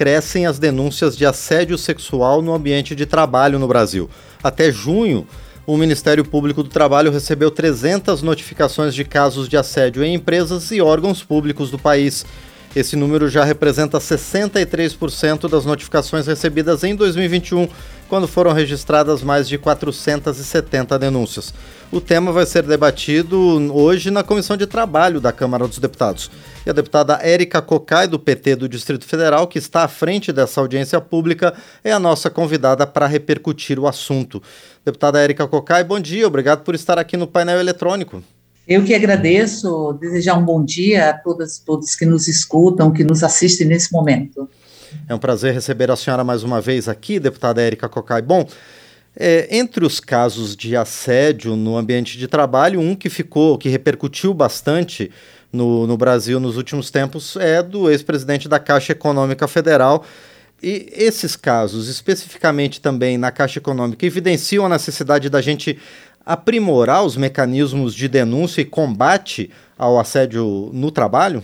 crescem as denúncias de assédio sexual no ambiente de trabalho no Brasil. Até junho, o Ministério Público do Trabalho recebeu 300 notificações de casos de assédio em empresas e órgãos públicos do país. Esse número já representa 63% das notificações recebidas em 2021, quando foram registradas mais de 470 denúncias. O tema vai ser debatido hoje na Comissão de Trabalho da Câmara dos Deputados. E a deputada Érica Cocai, do PT do Distrito Federal, que está à frente dessa audiência pública, é a nossa convidada para repercutir o assunto. Deputada Érica Cocai, bom dia, obrigado por estar aqui no painel eletrônico. Eu que agradeço, desejar um bom dia a todas e todos que nos escutam, que nos assistem nesse momento. É um prazer receber a senhora mais uma vez aqui, deputada Érica Cocai. Bom, é, entre os casos de assédio no ambiente de trabalho, um que ficou, que repercutiu bastante no, no Brasil nos últimos tempos é do ex-presidente da Caixa Econômica Federal. E esses casos, especificamente também na Caixa Econômica, evidenciam a necessidade da gente aprimorar os mecanismos de denúncia e combate ao assédio no trabalho?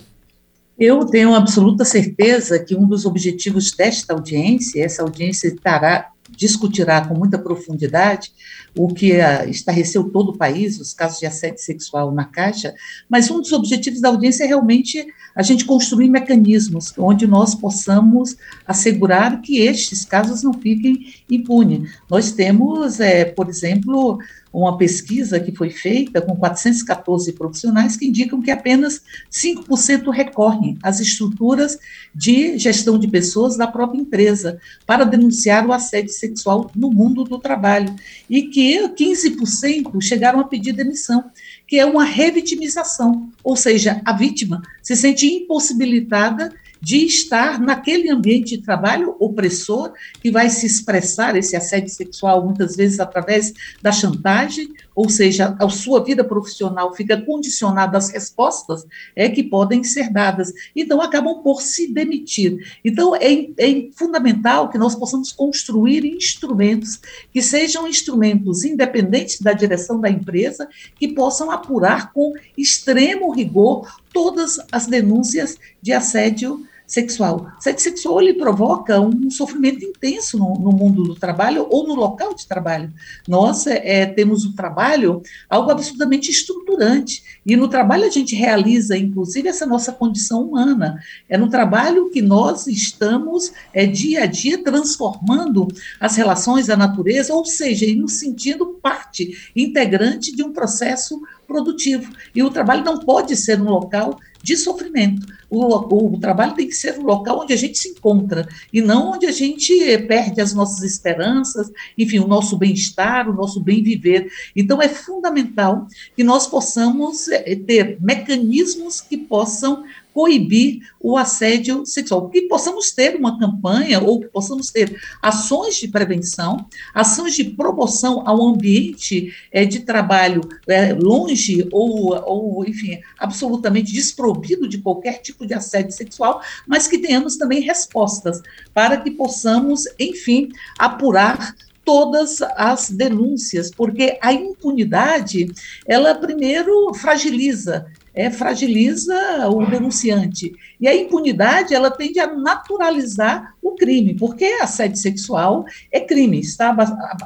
Eu tenho absoluta certeza que um dos objetivos desta audiência, essa audiência estará discutirá com muita profundidade o que uh, estarreceu todo o país, os casos de assédio sexual na Caixa, mas um dos objetivos da audiência é realmente a gente construir mecanismos onde nós possamos assegurar que estes casos não fiquem impunes. Nós temos, é, por exemplo, uma pesquisa que foi feita com 414 profissionais que indicam que apenas 5% recorrem às estruturas de gestão de pessoas da própria empresa para denunciar o assédio sexual no mundo do trabalho. E que 15% chegaram a pedir demissão, que é uma revitimização, ou seja, a vítima se sente impossibilitada de estar naquele ambiente de trabalho opressor que vai se expressar esse assédio sexual muitas vezes através da chantagem, ou seja, a sua vida profissional fica condicionada às respostas é que podem ser dadas. Então acabam por se demitir. Então é, é fundamental que nós possamos construir instrumentos que sejam instrumentos independentes da direção da empresa que possam apurar com extremo rigor todas as denúncias de assédio sexual. Assédio sexual ele provoca um sofrimento intenso no, no, mundo do trabalho ou no local de trabalho. Nós é, é, temos o trabalho algo absolutamente estruturante e no trabalho a gente realiza, inclusive, essa nossa condição humana. É no trabalho que nós estamos é, dia a dia transformando as relações da natureza, ou seja, nos sentindo parte integrante de um processo produtivo. E o trabalho não pode ser um local de sofrimento. O, o, o, trabalho tem que ser um local onde a gente se encontra e não onde a gente perde as nossas esperanças, enfim, o nosso bem-estar, o nosso bem-viver. Então, é fundamental que nós possamos eh, ter mecanismos que possam coibir o assédio sexual. Que possamos ter uma campanha ou que possamos ter ações de prevenção, ações de promoção ao ambiente é, de trabalho é, longe ou, ou, enfim, absolutamente desprovido de qualquer tipo de assédio sexual, mas que tenhamos também respostas para que possamos, enfim, apurar todas as denúncias, porque a impunidade, ela primeiro fragiliza é, fragiliza o denunciante. E a impunidade, ela tende a naturalizar o crime, porque assédio sexual é crime, está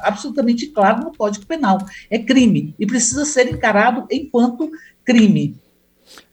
absolutamente claro no Código Penal. É crime e precisa ser encarado enquanto crime.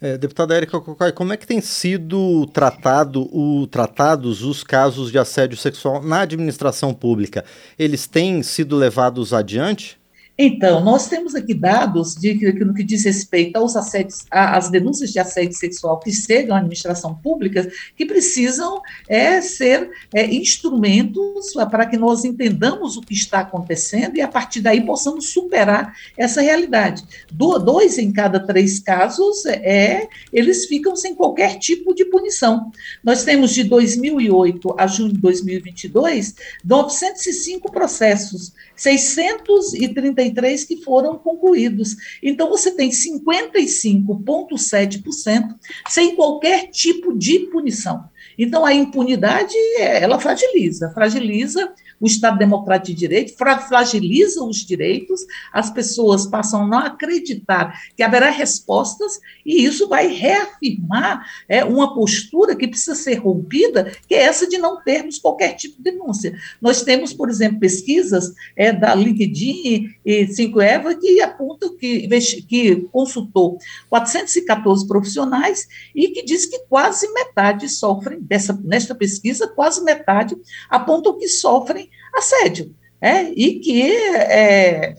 É, deputada Érica Cocai, como é que tem sido tratado o, tratados os casos de assédio sexual na administração pública? Eles têm sido levados adiante? Então, nós temos aqui dados de, no que diz respeito aos assédios, às denúncias de assédio sexual que chegam à administração pública, que precisam é, ser é, instrumentos para que nós entendamos o que está acontecendo e, a partir daí, possamos superar essa realidade. Do, dois em cada três casos, é, eles ficam sem qualquer tipo de punição. Nós temos de 2008 a junho de 2022, 905 processos, 630 53 que foram concluídos. Então, você tem 55,7% sem qualquer tipo de punição. Então, a impunidade, ela fragiliza, fragiliza o Estado Democrático de Direito, fragiliza os direitos, as pessoas passam a não acreditar que haverá respostas, e isso vai reafirmar é, uma postura que precisa ser rompida, que é essa de não termos qualquer tipo de denúncia. Nós temos, por exemplo, pesquisas é, da LinkedIn e 5Eva que apontam que, que consultou 414 profissionais e que diz que quase metade sofrem, dessa, nesta pesquisa, quase metade apontam que sofrem assédio. É, e que é,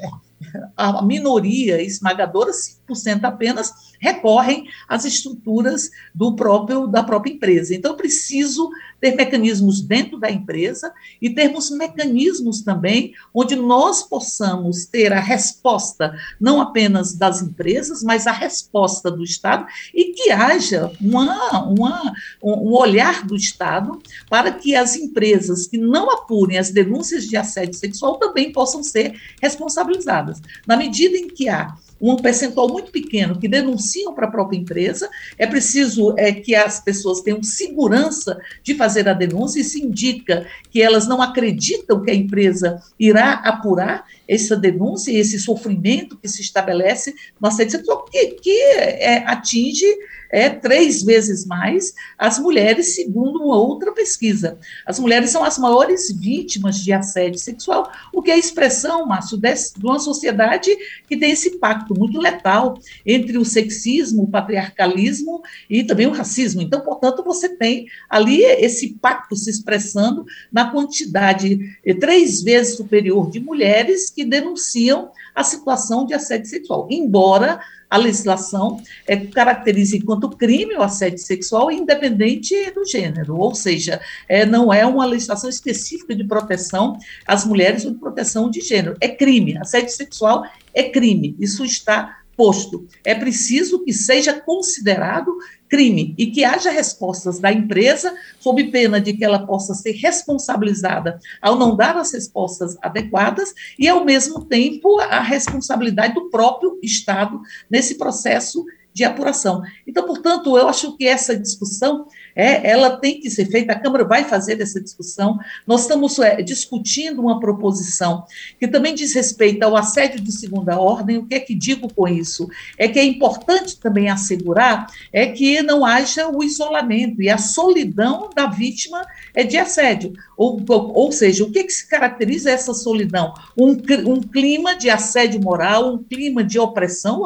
a minoria esmagadora, 5% apenas, recorrem às estruturas do próprio da própria empresa. Então, preciso ter mecanismos dentro da empresa e termos mecanismos também onde nós possamos ter a resposta não apenas das empresas, mas a resposta do Estado e que haja uma, uma, um olhar do Estado para que as empresas que não apurem as denúncias de assédio sexual também possam ser responsabilizadas. Na medida em que há um percentual muito pequeno que denunciam para a própria empresa. É preciso é, que as pessoas tenham segurança de fazer a denúncia. Isso indica que elas não acreditam que a empresa irá apurar essa denúncia e esse sofrimento que se estabelece no assédio sexual, que, que é, atinge é três vezes mais as mulheres, segundo uma outra pesquisa. As mulheres são as maiores vítimas de assédio sexual, o que é a expressão, Márcio, de uma sociedade que tem esse pacto muito letal entre o sexismo, o patriarcalismo e também o racismo. Então, portanto, você tem ali esse pacto se expressando na quantidade eh, três vezes superior de mulheres que denunciam a situação de assédio sexual, embora a legislação é, caracteriza enquanto crime o assédio sexual independente do gênero, ou seja, é, não é uma legislação específica de proteção às mulheres ou de proteção de gênero, é crime, assédio sexual é crime, isso está posto. É preciso que seja considerado crime e que haja respostas da empresa, sob pena de que ela possa ser responsabilizada ao não dar as respostas adequadas, e, ao mesmo tempo, a responsabilidade do próprio Estado nesse processo de apuração. Então, portanto, eu acho que essa discussão é, ela tem que ser feita, a Câmara vai fazer essa discussão. Nós estamos é, discutindo uma proposição que também diz respeito ao assédio de segunda ordem. O que é que digo com isso? É que é importante também assegurar é que não haja o isolamento e a solidão da vítima é de assédio. Ou, ou, ou seja, o que, que se caracteriza essa solidão? Um, um clima de assédio moral, um clima de opressão,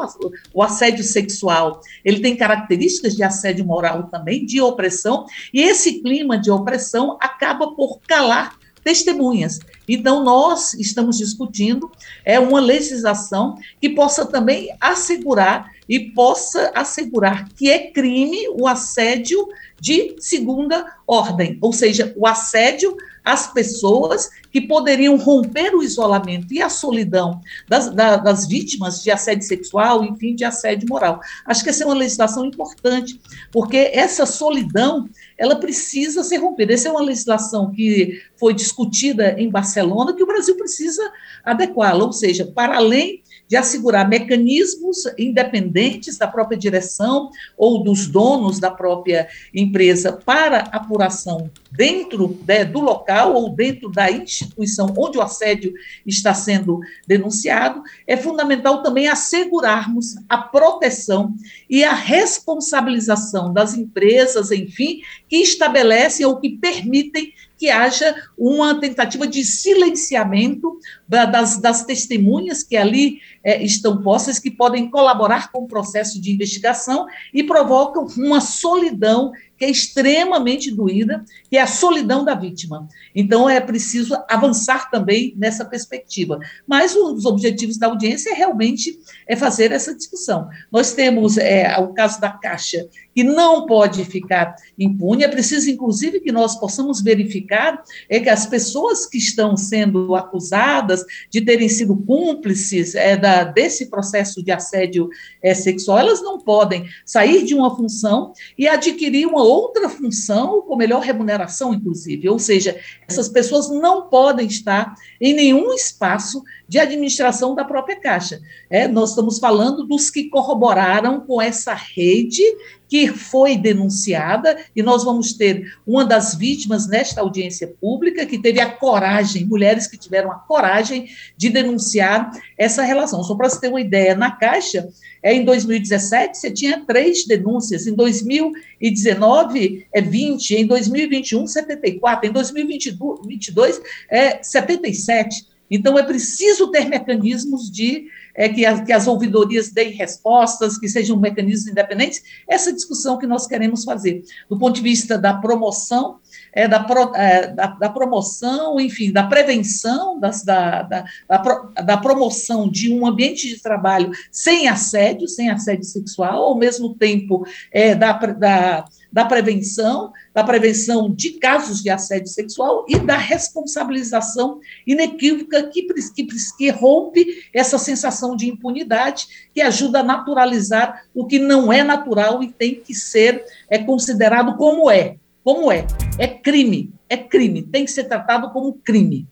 o assédio sexual, ele tem características de assédio moral também, de opressão e esse clima de opressão acaba por calar testemunhas. Então, nós estamos discutindo é uma legislação que possa também assegurar e possa assegurar que é crime o assédio de segunda ordem, ou seja, o assédio às pessoas que poderiam romper o isolamento e a solidão das, da, das vítimas de assédio sexual, enfim, de assédio moral. Acho que essa é uma legislação importante, porque essa solidão ela precisa ser rompida. Essa é uma legislação que foi discutida em Barcelona, que o Brasil precisa adequá-la, ou seja, para além de assegurar mecanismos independentes da própria direção ou dos donos da própria empresa para apuração dentro né, do local ou dentro da instituição onde o assédio está sendo denunciado, é fundamental também assegurarmos a proteção e a responsabilização das empresas, enfim, que estabelecem ou que permitem que haja uma tentativa de silenciamento das, das testemunhas que ali é, estão postas, que podem colaborar com o processo de investigação e provocam uma solidão que é extremamente doída, que é a solidão da vítima. Então, é preciso avançar também nessa perspectiva. Mas um dos objetivos da audiência é realmente é fazer essa discussão. Nós temos é, o caso da Caixa, que não pode ficar impune, é preciso, inclusive, que nós possamos verificar é que as pessoas que estão sendo acusadas de terem sido cúmplices é, da, desse processo de assédio é, sexual, elas não podem sair de uma função e adquirir uma outra função com melhor remuneração, inclusive. Ou seja, essas pessoas não podem estar em nenhum espaço de administração da própria Caixa. É, nós estamos falando dos que corroboraram com essa rede que foi denunciada, e nós vamos ter uma das vítimas nesta audiência pública, que teve a coragem, mulheres que tiveram a coragem de denunciar essa relação. Só para você ter uma ideia, na Caixa, é, em 2017, você tinha três denúncias, em 2019, é 20, em 2021, 74, em 2022, é 77. Então, é preciso ter mecanismos de é, que, as, que as ouvidorias deem respostas, que sejam mecanismos independentes. Essa discussão que nós queremos fazer, do ponto de vista da promoção, é, da, pro, é, da, da, promoção, enfim, da prevenção, das, da, da, da, da promoção de um ambiente de trabalho sem assédio, sem assédio sexual, ao mesmo tempo é, da, da prevenção, da prevenção de casos de assédio sexual e da responsabilização inequívoca que, que, que rompe essa sensação de impunidade, que ajuda a naturalizar o que não é natural e tem que ser é, considerado como é. Como é? É crime, é crime, tem que ser tratado como crime.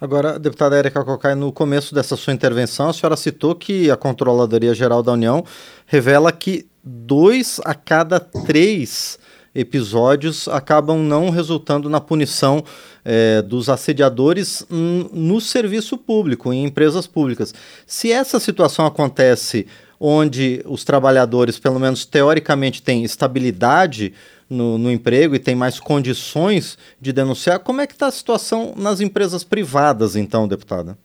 Agora, deputada Érica Cocai, no começo dessa sua intervenção, a senhora citou que a Controladoria Geral da União revela que dois a cada três episódios acabam não resultando na punição é, dos assediadores no serviço público, em empresas públicas. Se essa situação acontece onde os trabalhadores, pelo menos teoricamente, têm estabilidade no, no emprego e têm mais condições de denunciar, como é que está a situação nas empresas privadas, então, deputada?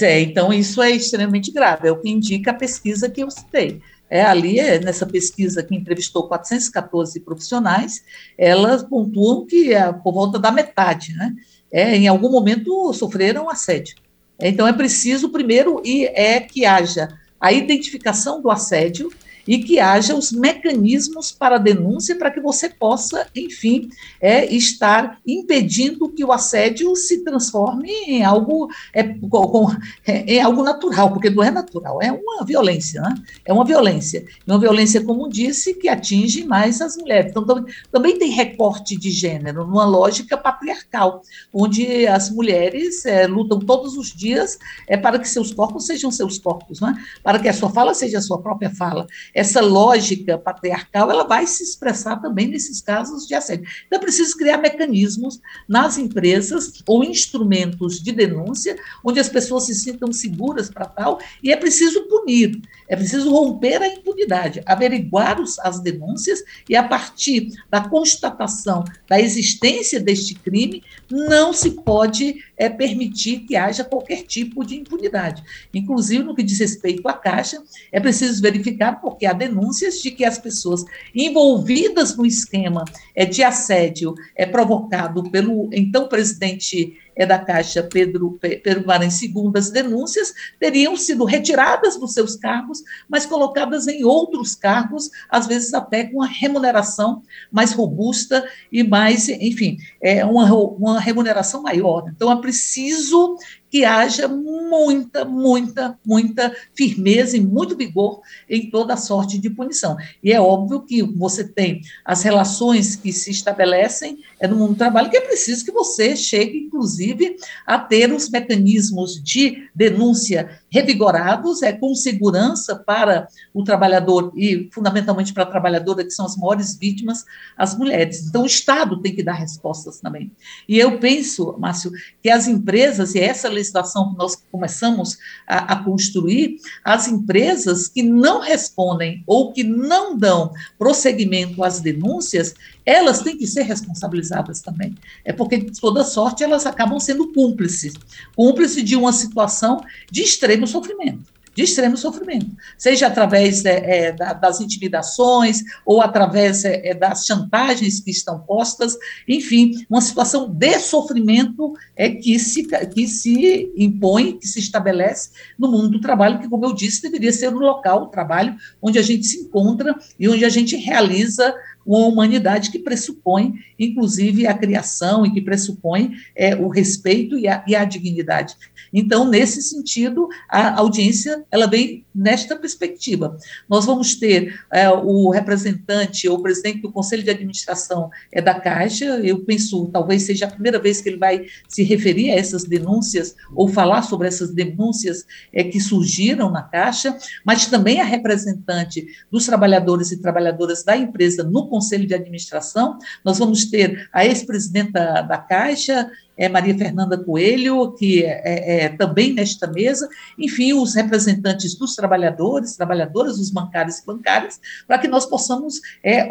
É, então isso é extremamente grave, é o que indica a pesquisa que eu citei é, ali, é, nessa pesquisa que entrevistou 414 profissionais, elas pontuam que é por volta da metade, né, é, em algum momento sofreram assédio. Então, é preciso, primeiro, e é que haja a identificação do assédio, e que haja os mecanismos para denúncia para que você possa, enfim, é, estar impedindo que o assédio se transforme em algo, é, com, é, em algo natural, porque não é natural, é uma violência, né? é uma violência. Uma violência, como disse, que atinge mais as mulheres. Então, também, também tem recorte de gênero, numa lógica patriarcal, onde as mulheres é, lutam todos os dias é, para que seus corpos sejam seus corpos, né? para que a sua fala seja a sua própria fala essa lógica patriarcal ela vai se expressar também nesses casos de assédio. Então, é preciso criar mecanismos nas empresas ou instrumentos de denúncia, onde as pessoas se sintam seguras para tal, e é preciso punir, é preciso romper a impunidade, averiguar os, as denúncias e, a partir da constatação da existência deste crime, não se pode é, permitir que haja qualquer tipo de impunidade. Inclusive, no que diz respeito à Caixa, é preciso verificar, porque há denúncias de que as pessoas envolvidas no esquema é, de assédio é provocado pelo então presidente é da Caixa Pedro, Pedro Guarani, segundo as denúncias, teriam sido retiradas dos seus cargos, mas colocadas em outros cargos, às vezes até com uma remuneração mais robusta e mais, enfim, é uma, uma remuneração maior. Então, é preciso que haja muita, muita, muita firmeza e muito vigor em toda sorte de punição. E é óbvio que você tem as relações que se estabelecem é no mundo do trabalho, que é preciso que você chegue, inclusive, a ter os mecanismos de denúncia revigorados, é com segurança para o trabalhador e, fundamentalmente, para a trabalhadora, que são as maiores vítimas, as mulheres. Então, o Estado tem que dar respostas também. E eu penso, Márcio, que as empresas, e essa legislação que nós começamos a, a construir, as empresas que não respondem ou que não dão prosseguimento às denúncias, elas têm que ser responsabilizadas também. É porque, de toda sorte, elas acabam sendo cúmplices. Cúmplices de uma situação de extremo sofrimento de extremo sofrimento, seja através é, é, das intimidações ou através é, é, das chantagens que estão postas, enfim, uma situação de sofrimento é que se, que se impõe, que se estabelece no mundo do trabalho, que, como eu disse, deveria ser o local, o trabalho, onde a gente se encontra e onde a gente realiza uma humanidade que pressupõe, inclusive, a criação e que pressupõe é, o respeito e a, e a dignidade. Então, nesse sentido, a audiência ela vem nesta perspectiva. Nós vamos ter é, o representante ou presidente do Conselho de Administração é da Caixa, eu penso, talvez seja a primeira vez que ele vai se referir a essas denúncias ou falar sobre essas denúncias é, que surgiram na Caixa, mas também a representante dos trabalhadores e trabalhadoras da empresa no Conselho de Administração. Nós vamos ter a ex-presidenta da Caixa, é Maria Fernanda Coelho, que é, é, é, também nesta mesa, enfim, os representantes dos trabalhadores, trabalhadoras, os bancários e bancárias, para que nós possamos é,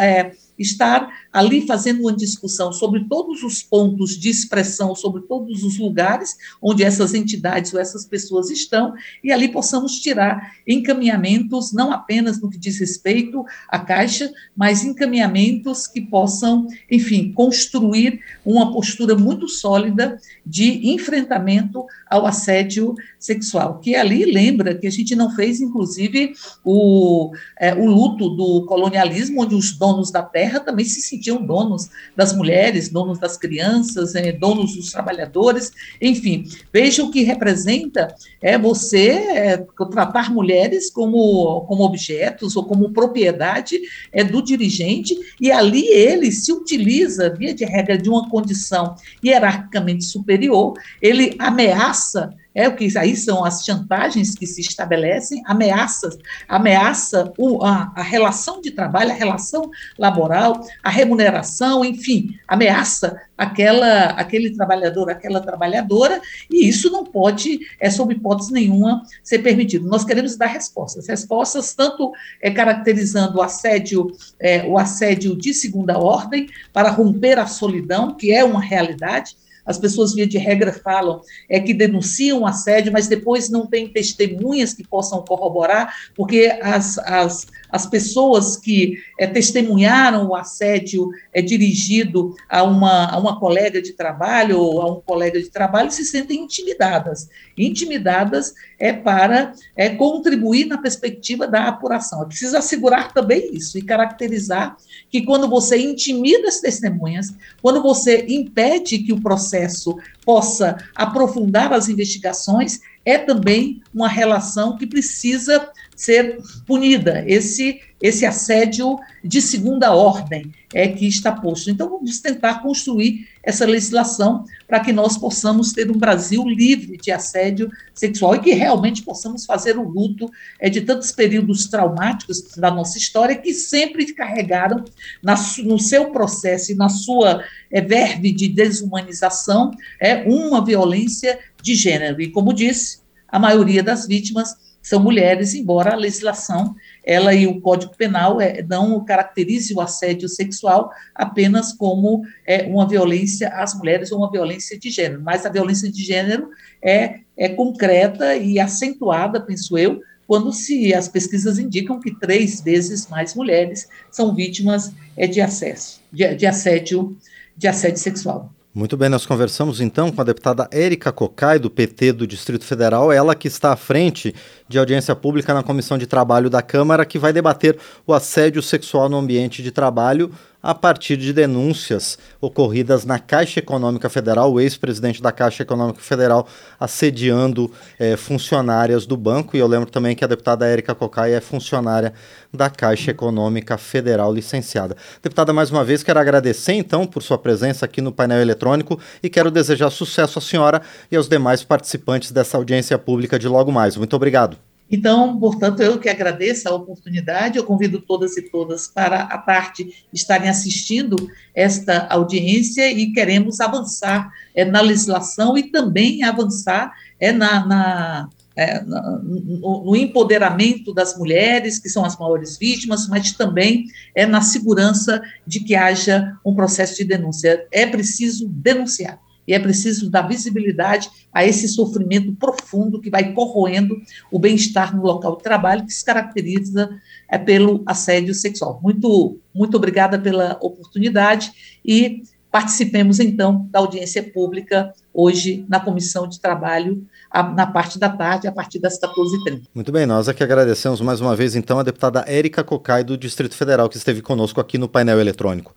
é, estar ali fazendo uma discussão sobre todos os pontos de expressão, sobre todos os lugares onde essas entidades ou essas pessoas estão, e ali possamos tirar encaminhamentos, não apenas no que diz respeito à Caixa, mas encaminhamentos que possam, enfim, construir uma postura muito sólida de enfrentamento ao assédio sexual, que ali lembra que a gente não fez, inclusive, o, é, o luto do colonialismo, onde os donos da terra também se sentiam donos das mulheres, donos das crianças, é, donos dos trabalhadores, enfim, veja o que representa é você é, tratar mulheres como, como objetos ou como propriedade é, do dirigente, e ali ele se utiliza, via de regra, de uma condição hierarquicamente superior, ele ameaça é o que aí são as chantagens que se estabelecem, ameaças, ameaça o, a, a, relação de trabalho, a relação laboral, a remuneração, enfim, ameaça aquela, aquele trabalhador, aquela trabalhadora, e isso não pode, é sob hipótese nenhuma, ser permitido. Nós queremos dar respostas, respostas tanto é, caracterizando o assédio, é, o assédio de segunda ordem, para romper a solidão, que é uma realidade, as pessoas, via de regra, falam é que denunciam assédio, mas depois não tem testemunhas que possam corroborar, porque as, as, as pessoas que é, testemunharam o assédio é, dirigido a uma, a uma colega de trabalho ou a um colega de trabalho se sentem intimidadas. Intimidadas é para é, contribuir na perspectiva da apuração. É preciso assegurar também isso e caracterizar que quando você intimida as testemunhas, quando você impede que o processo possa aprofundar as investigações, é também uma relação que precisa ser punida. Esse esse assédio de segunda ordem é que está posto. Então vamos tentar construir essa legislação para que nós possamos ter um Brasil livre de assédio sexual e que realmente possamos fazer o luto é, de tantos períodos traumáticos da nossa história que sempre carregaram na, no seu processo e na sua é, verve de desumanização é uma violência de gênero. E como disse, a maioria das vítimas são mulheres, embora a legislação ela e o Código Penal é, não caracterize o assédio sexual apenas como é, uma violência às mulheres ou uma violência de gênero, mas a violência de gênero é, é concreta e acentuada, penso eu, quando se as pesquisas indicam que três vezes mais mulheres são vítimas é, de acesso, de, de assédio, de assédio sexual. Muito bem, nós conversamos então com a deputada Érica Cocai, do PT do Distrito Federal, ela que está à frente de audiência pública na Comissão de Trabalho da Câmara, que vai debater o assédio sexual no ambiente de trabalho a partir de denúncias ocorridas na Caixa Econômica Federal, o ex-presidente da Caixa Econômica Federal assediando é, funcionárias do banco. E eu lembro também que a deputada Érica Cocai é funcionária da Caixa Econômica Federal licenciada. Deputada, mais uma vez, quero agradecer então por sua presença aqui no painel eletrônico e quero desejar sucesso à senhora e aos demais participantes dessa audiência pública de logo mais. Muito obrigado. Então, portanto, eu que agradeço a oportunidade, eu convido todas e todas para a parte estarem assistindo esta audiência e queremos avançar é, na legislação e também avançar é, na, na, é, no, no, empoderamento das mulheres, que são as maiores vítimas, mas também é na segurança de que haja um processo de denúncia. É preciso denunciar e é preciso dar visibilidade a esse sofrimento profundo que vai corroendo o bem-estar no local de trabalho, que se caracteriza é, pelo assédio sexual. Muito, muito obrigada pela oportunidade e participemos então da audiência pública hoje na Comissão de Trabalho, na parte da tarde, a partir das 14h30. Muito bem, nós aqui agradecemos mais uma vez então a deputada Érica Cocai do Distrito Federal que esteve conosco aqui no painel eletrônico.